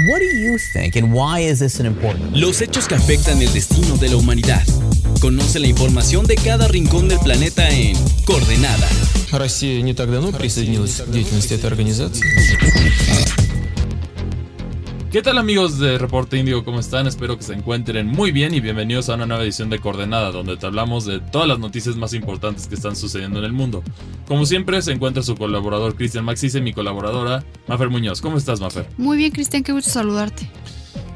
What do you think and why is this an important? Los hechos que afectan el destino de la humanidad. Conoce la información de cada rincón del planeta en Coordenada. Россия не так давно присоединилась к деятельности этой организации. ¿Qué tal amigos de Reporte Índigo? ¿Cómo están? Espero que se encuentren muy bien y bienvenidos a una nueva edición de Coordenada, donde te hablamos de todas las noticias más importantes que están sucediendo en el mundo. Como siempre, se encuentra su colaborador Cristian Maxis y mi colaboradora Mafer Muñoz. ¿Cómo estás, Mafer? Muy bien, Cristian, qué gusto saludarte.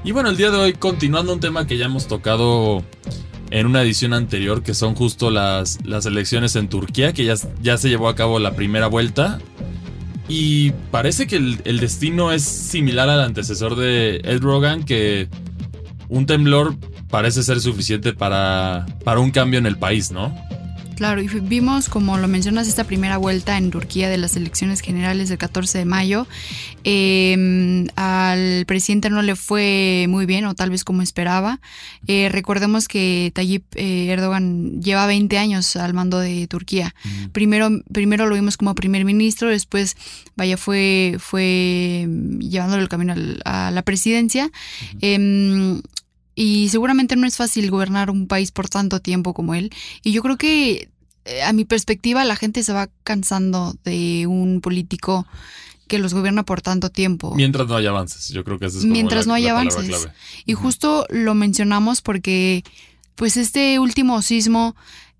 Y bueno, el día de hoy, continuando un tema que ya hemos tocado en una edición anterior, que son justo las, las elecciones en Turquía, que ya, ya se llevó a cabo la primera vuelta. Y parece que el, destino es similar al antecesor de Erdogan, que un temblor parece ser suficiente para, para un cambio en el país, ¿no? Claro, y vimos, como lo mencionas, esta primera vuelta en Turquía de las elecciones generales del 14 de mayo. Em, al presidente no le fue muy bien, o tal vez como esperaba. Eh, recordemos que Tayyip eh, Erdogan lleva 20 años al mando de Turquía. primero, primero lo vimos como primer ministro, después, vaya, fue, fue llevándolo el camino a la presidencia. Y seguramente no es fácil gobernar un país por tanto tiempo como él. Y yo creo que, a mi perspectiva, la gente se va cansando de un político que los gobierna por tanto tiempo. Mientras no haya avances, yo creo que eso es como Mientras no haya avances. Y justo lo mencionamos porque, pues, este último sismo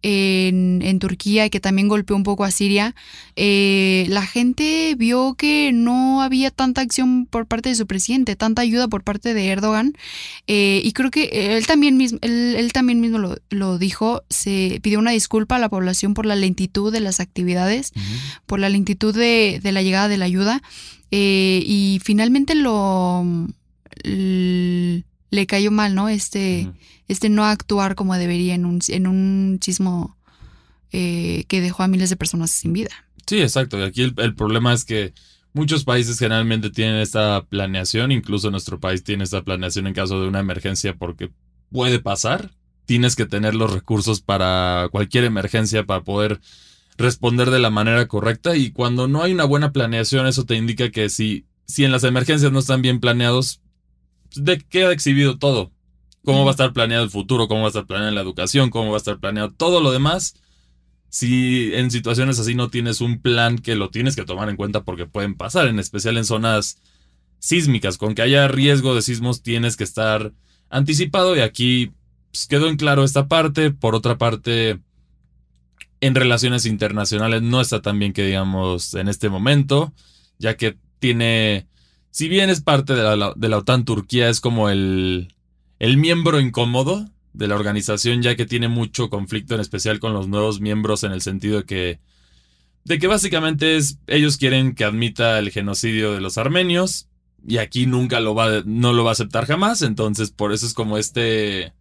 en, en, Turquía, que también golpeó un poco a Siria, eh, la gente vio que no había tanta acción por parte de su presidente, tanta ayuda por parte de Erdogan. Eh, y creo que él también mismo, él, también mismo lo, dijo, se pidió una disculpa a la población por la lentitud de las actividades, por la lentitud de, la llegada de la ayuda. Eh, y finalmente lo le cayó mal, ¿no? Este este no actuar como debería en un, en un sismo eh, que dejó a miles de personas sin vida. Sí, exacto. Y aquí el, problema es que muchos países generalmente tienen esta planeación, incluso nuestro país tiene esta planeación en caso de una emergencia porque puede pasar. Tienes que tener los recursos para cualquier emergencia para poder responder de la manera correcta y cuando no hay una buena planeación eso te indica que si, si en las emergencias no están bien planeados, de queda exhibido todo cómo va a estar planeado el futuro, cómo va a estar planeada la educación, cómo va a estar planeado todo lo demás. Si en situaciones así no tienes un plan que lo tienes que tomar en cuenta porque pueden pasar, en especial en zonas sísmicas, con que haya riesgo de sismos tienes que estar anticipado y aquí pues, quedó en claro esta parte. Por otra parte, en relaciones internacionales no está tan bien que digamos en este momento, ya que tiene, si bien es parte de la, de la OTAN, Turquía es como el, el miembro incómodo de la organización, ya que tiene mucho conflicto, en especial con los nuevos miembros, en el sentido de que, de que básicamente es, ellos quieren que admita el genocidio de los armenios, y aquí nunca lo va, no lo va a aceptar jamás, entonces por eso es como este,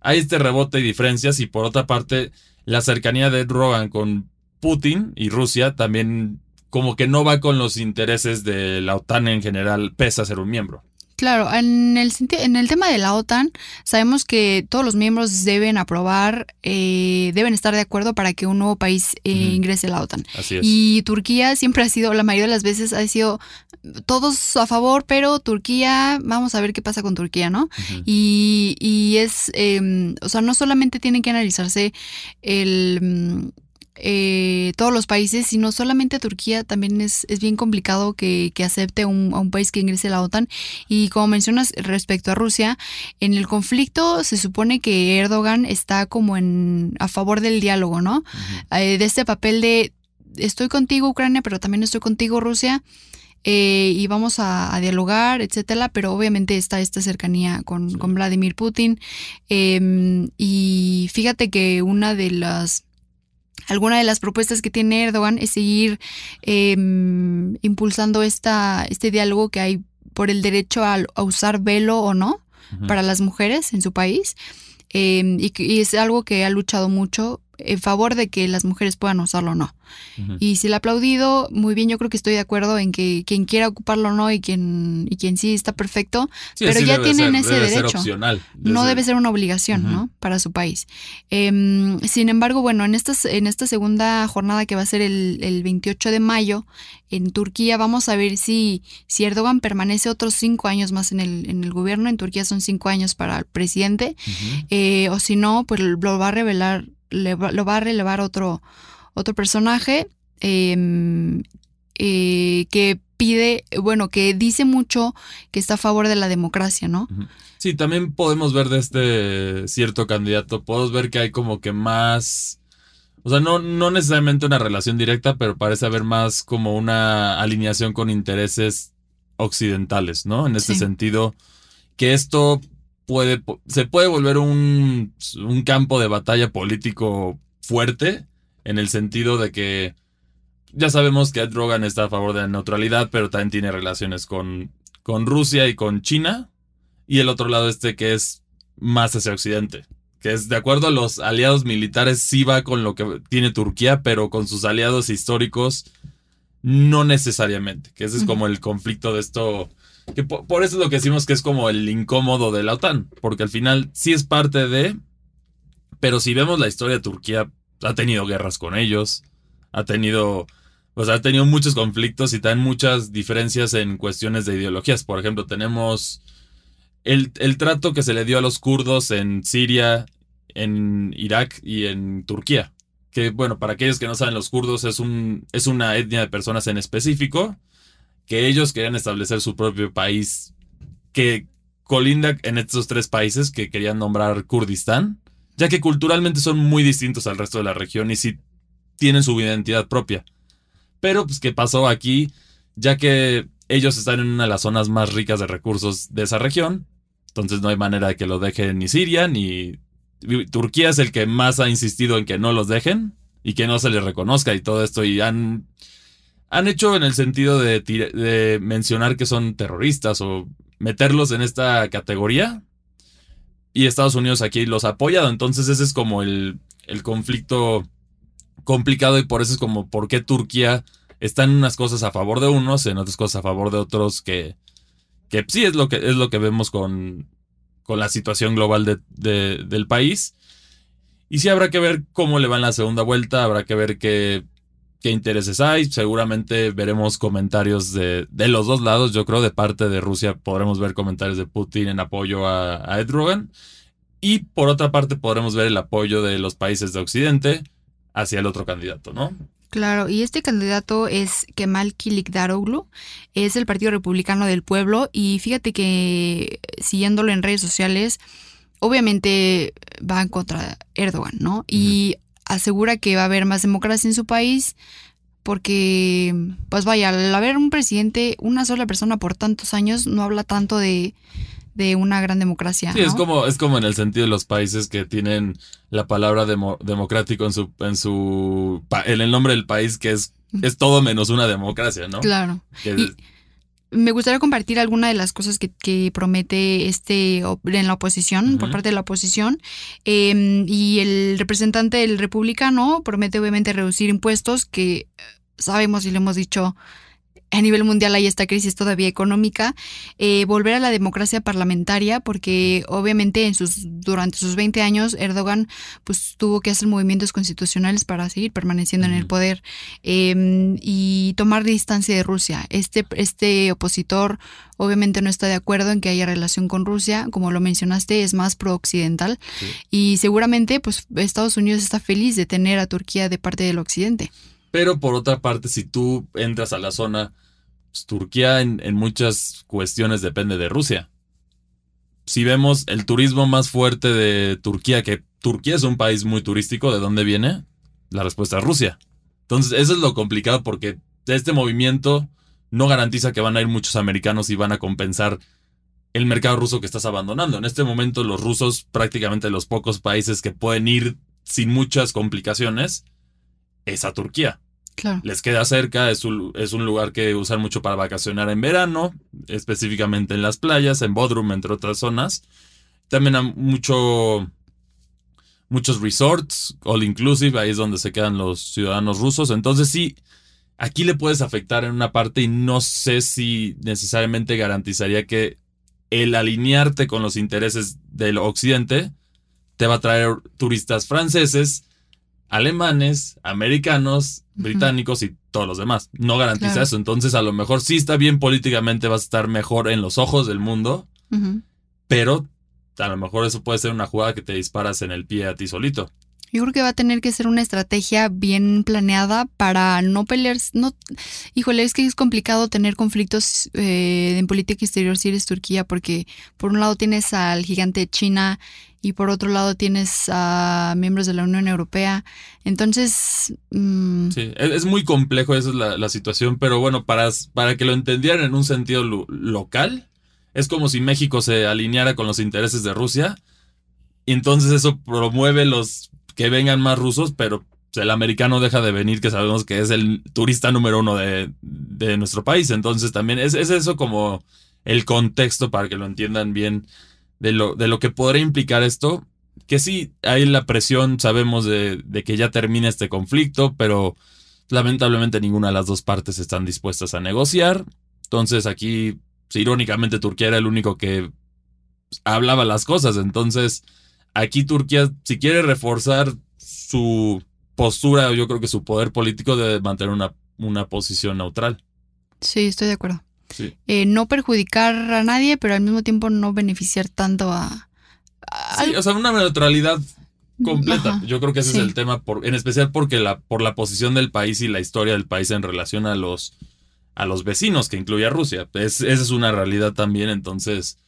hay este rebote y diferencias, y por otra parte, la cercanía de Rogan con Putin y Rusia también como que no va con los intereses de la OTAN en general, pese a ser un miembro. Claro, en el, en el tema de la OTAN, sabemos que todos los miembros deben aprobar, eh, deben estar de acuerdo para que un nuevo país eh, ingrese a la OTAN. Así es. Y Turquía siempre ha sido, la mayoría de las veces ha sido todos a favor, pero Turquía, vamos a ver qué pasa con Turquía, ¿no? y, y, es, em, o sea, no solamente tiene que analizarse el eh, todos los países, sino solamente Turquía, también es, es bien complicado que, acepte un, a un país que ingrese a la OTAN. Y como mencionas respecto a Rusia, en el conflicto se supone que Erdogan está como en a favor del diálogo, ¿no? Eh, de este papel de estoy contigo Ucrania, pero también estoy contigo Rusia. Eh, y vamos a, dialogar, etcétera, pero obviamente está esta cercanía con, con Vladimir Putin. Em, y fíjate que una de las Alguna de las propuestas que tiene Erdogan es seguir em, impulsando esta, este diálogo que hay por el derecho a, usar velo o no para las mujeres en su país. Em, y, es algo que ha luchado mucho en favor de que las mujeres puedan usarlo o no. Y si le ha aplaudido, muy bien, yo creo que estoy de acuerdo en que quien quiera ocuparlo o no y quien, y quien sí está perfecto, Sí, pero ya tienen ser, ese debe derecho. opcional. no debe ser una obligación. ¿no? Para su país. Em, sin embargo, bueno, en esta, en esta segunda jornada que va a ser el, el 28 de mayo en Turquía, vamos a ver si, si Erdogan permanece otros cinco años más en el, en el gobierno. En Turquía son cinco años para el presidente. Eh, o si no, pues lo va a revelar, le lo va a relevar otro, otro personaje em, eh, que pide, bueno, que dice mucho que está a favor de la democracia, ¿no? Sí, también podemos ver de este cierto candidato, podemos ver que hay como que más, o sea, no, no necesariamente una relación directa, pero parece haber más como una alineación con intereses occidentales, ¿no? En este Sí. sentido, que esto puede, se puede volver un, un campo de batalla político fuerte, en el sentido de que ya sabemos que Ed Rogan está a favor de la neutralidad, pero también tiene relaciones con, con Rusia y con China. Y el otro lado este que es más hacia Occidente. Que es de acuerdo a los aliados militares, sí va con lo que tiene Turquía, pero con sus aliados históricos, no necesariamente. Que ese es como el conflicto de esto. Que por, eso es lo que decimos que es como el incómodo de la OTAN. Porque al final sí es parte de. Pero si vemos la historia de Turquía, ha tenido guerras con ellos. Ha tenido. Pues ha tenido muchos conflictos y también muchas diferencias en cuestiones de ideologías. Por ejemplo, tenemos el, el trato que se le dio a los kurdos en Siria, en Irak y en Turquía. Que, bueno, para aquellos que no saben, los kurdos es, un, es una etnia de personas en específico que ellos querían establecer su propio país que colinda en estos tres países que querían nombrar Kurdistán, ya que culturalmente son muy distintos al resto de la región y sí tienen su identidad propia. Pero, pues, ¿qué pasó aquí? Ya que ellos están en una de las zonas más ricas de recursos de esa región, entonces no hay manera de que lo dejen ni Siria ni... Turquía es el que más ha insistido en que no los dejen y que no se les reconozca y todo esto y han, han hecho en el sentido de, mencionar que son terroristas o meterlos en esta categoría y Estados Unidos aquí los ha apoyado, entonces ese es como el, conflicto complicado y por eso es como por qué Turquía está en unas cosas a favor de unos, en otras cosas a favor de otros que, que sí es lo que, es lo que vemos con, con la situación global de- de- del país. Y sí habrá que ver cómo le va en la segunda vuelta, habrá que ver qué, qué intereses hay. Seguramente veremos comentarios de, de los dos lados. Yo creo de parte de Rusia podremos ver comentarios de Putin en apoyo a, a Erdogan. Y por otra parte podremos ver el apoyo de los países de Occidente hacia el otro candidato, ¿no? Claro, y este candidato es Kemal Kilicdaroglu, es el Partido Republicano del Pueblo y fíjate que siguiéndolo en redes sociales, obviamente va en contra de Erdogan, ¿no? Y asegura que va a haber más democracia en su país porque, pues vaya, al haber un presidente, una sola persona por tantos años, no habla tanto de, de una gran democracia. Sí, es como, es como en el sentido de los países que tienen la palabra demo- democrático en su, en su en el nombre del país, que es, es todo menos una democracia, ¿no? Claro. Que- Y- Me gustaría compartir alguna de las cosas que, que promete este en la oposición, por parte de la oposición. Eh, y el representante del republicano promete obviamente reducir impuestos, que eh, sabemos y lo hemos dicho, a nivel mundial hay esta crisis todavía económica, eh, volver a la democracia parlamentaria, porque obviamente en sus, durante sus 20 años Erdogan pues tuvo que hacer movimientos constitucionales para seguir permaneciendo en el poder eh, y tomar distancia de Rusia. Este, este opositor obviamente no está de acuerdo en que haya relación con Rusia, como lo mencionaste, es más pro-occidental Sí. y seguramente pues Estados Unidos está feliz de tener a Turquía de parte del occidente. Pero por otra parte, si tú entras a la zona, Turquía en, en muchas cuestiones depende de Rusia. Si vemos el turismo más fuerte de Turquía, que Turquía es un país muy turístico, ¿de dónde viene? La respuesta es Rusia. Entonces, eso es lo complicado porque este movimiento no garantiza que van a ir muchos americanos y van a compensar el mercado ruso que estás abandonando. En este momento, los rusos, prácticamente los pocos países que pueden ir sin muchas complicaciones, es a Turquía Les queda cerca, es un, es un lugar que usan mucho para vacacionar en verano, específicamente en las playas, en Bodrum, entre otras zonas. También hay mucho, muchos resorts, all inclusive, ahí es donde se quedan los ciudadanos rusos. Entonces sí, aquí le puedes afectar en una parte y no sé si necesariamente garantizaría que el alinearte con los intereses del occidente te va a traer turistas franceses, alemanes, americanos, británicos y todos los demás. No garantiza eso. Entonces, a lo mejor sí está bien políticamente, vas a estar mejor en los ojos del mundo, pero a lo mejor eso puede ser una jugada que te disparas en el pie a ti solito. Yo creo que va a tener que ser una estrategia bien planeada para no pelear. No, híjole, es que es complicado tener conflictos eh, en política exterior si eres Turquía, porque por un lado tienes al gigante China y por otro lado tienes a miembros de la Unión Europea. Entonces. Mm, sí, es muy complejo, esa es la, situación, pero bueno, para, para que lo entendieran en un sentido local, es como si México se alineara con los intereses de Rusia. Y entonces eso promueve los que vengan más rusos, pero el americano deja de venir, que sabemos que es el turista número uno de, nuestro país. Entonces también es, eso como el contexto para que lo entiendan bien de lo, de lo que podría implicar esto. Que sí, hay la presión, sabemos de, de que ya termine este conflicto, pero lamentablemente ninguna de las dos partes están dispuestas a negociar. Entonces aquí, irónicamente, Turquía era el único que hablaba las cosas. Entonces, aquí Turquía, si quiere reforzar su postura, yo creo que su poder político debe mantener una, una posición neutral. Sí, estoy de acuerdo. Eh, no perjudicar a nadie, pero al mismo tiempo no beneficiar tanto a... sí, o sea, una neutralidad completa. Yo creo que ese es el tema, por, en especial porque la, por la posición del país y la historia del país en relación a los, a los vecinos, que incluye a Rusia. esa es una realidad también, entonces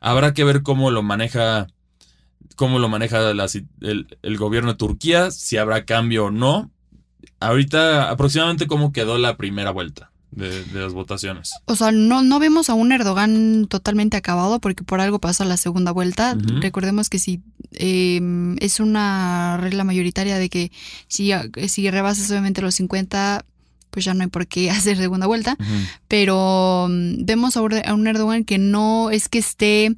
habrá que ver cómo lo maneja cómo lo maneja el, gobierno de Turquía, si habrá cambio o no. Ahorita, aproximadamente, ¿cómo quedó la primera vuelta? De, las votaciones. O sea, no, no vemos a un Erdogan totalmente acabado porque por algo pasa la segunda vuelta. Recordemos que si em, es una regla mayoritaria de que si, si rebasas obviamente los 50, pues ya no hay por qué hacer segunda vuelta. Pero mm, vemos a un Erdogan que no es que esté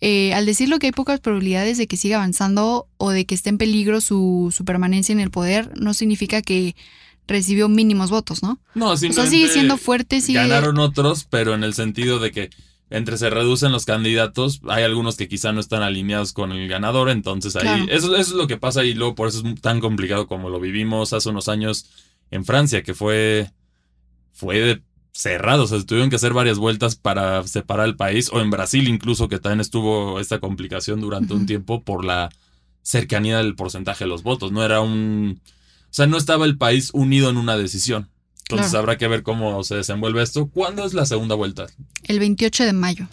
eh, al decirlo que hay pocas probabilidades de que siga avanzando o de que esté en peligro su, su permanencia en el poder, no significa que recibió mínimos votos, ¿no? No, o sea, sigue siendo fuerte, sigue... Ganaron otros, pero en el sentido de que entre se reducen los candidatos, hay algunos que quizá no están alineados con el ganador, entonces ahí eso, eso, es lo que pasa y luego por eso es tan complicado como lo vivimos hace unos años en Francia, que fue fue de cerrados, o sea, tuvieron que hacer varias vueltas para separar el país, o en Brasil incluso, que también estuvo esta complicación durante un tiempo por la cercanía del porcentaje de los votos, no era un... O sea, no estaba el país unido en una decisión. Entonces habrá que ver cómo se desenvuelve esto. ¿Cuándo es la segunda vuelta? El 28 de mayo.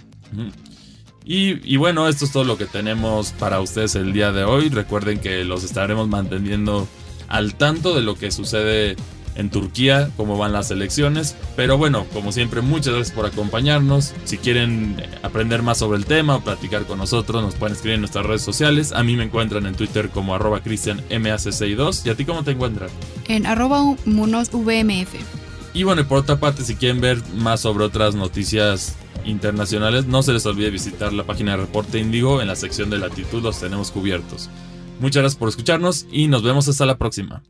Y, y, bueno, esto es todo lo que tenemos para ustedes el día de hoy. Recuerden que los estaremos manteniendo al tanto de lo que sucede en Turquía, cómo van las elecciones. Pero bueno, como siempre, muchas gracias por acompañarnos. Si quieren aprender más sobre el tema o platicar con nosotros, nos pueden escribir en nuestras redes sociales. A mí me encuentran en Twitter como arroba cristianmac62. ¿Y a ti cómo te encuentran? En arroba munosvmf. Y bueno, y por otra parte, si quieren ver más sobre otras noticias internacionales, no se les olvide visitar la página de Reporte Índigo en la sección de latitud los tenemos cubiertos. Muchas gracias por escucharnos y nos vemos hasta la próxima.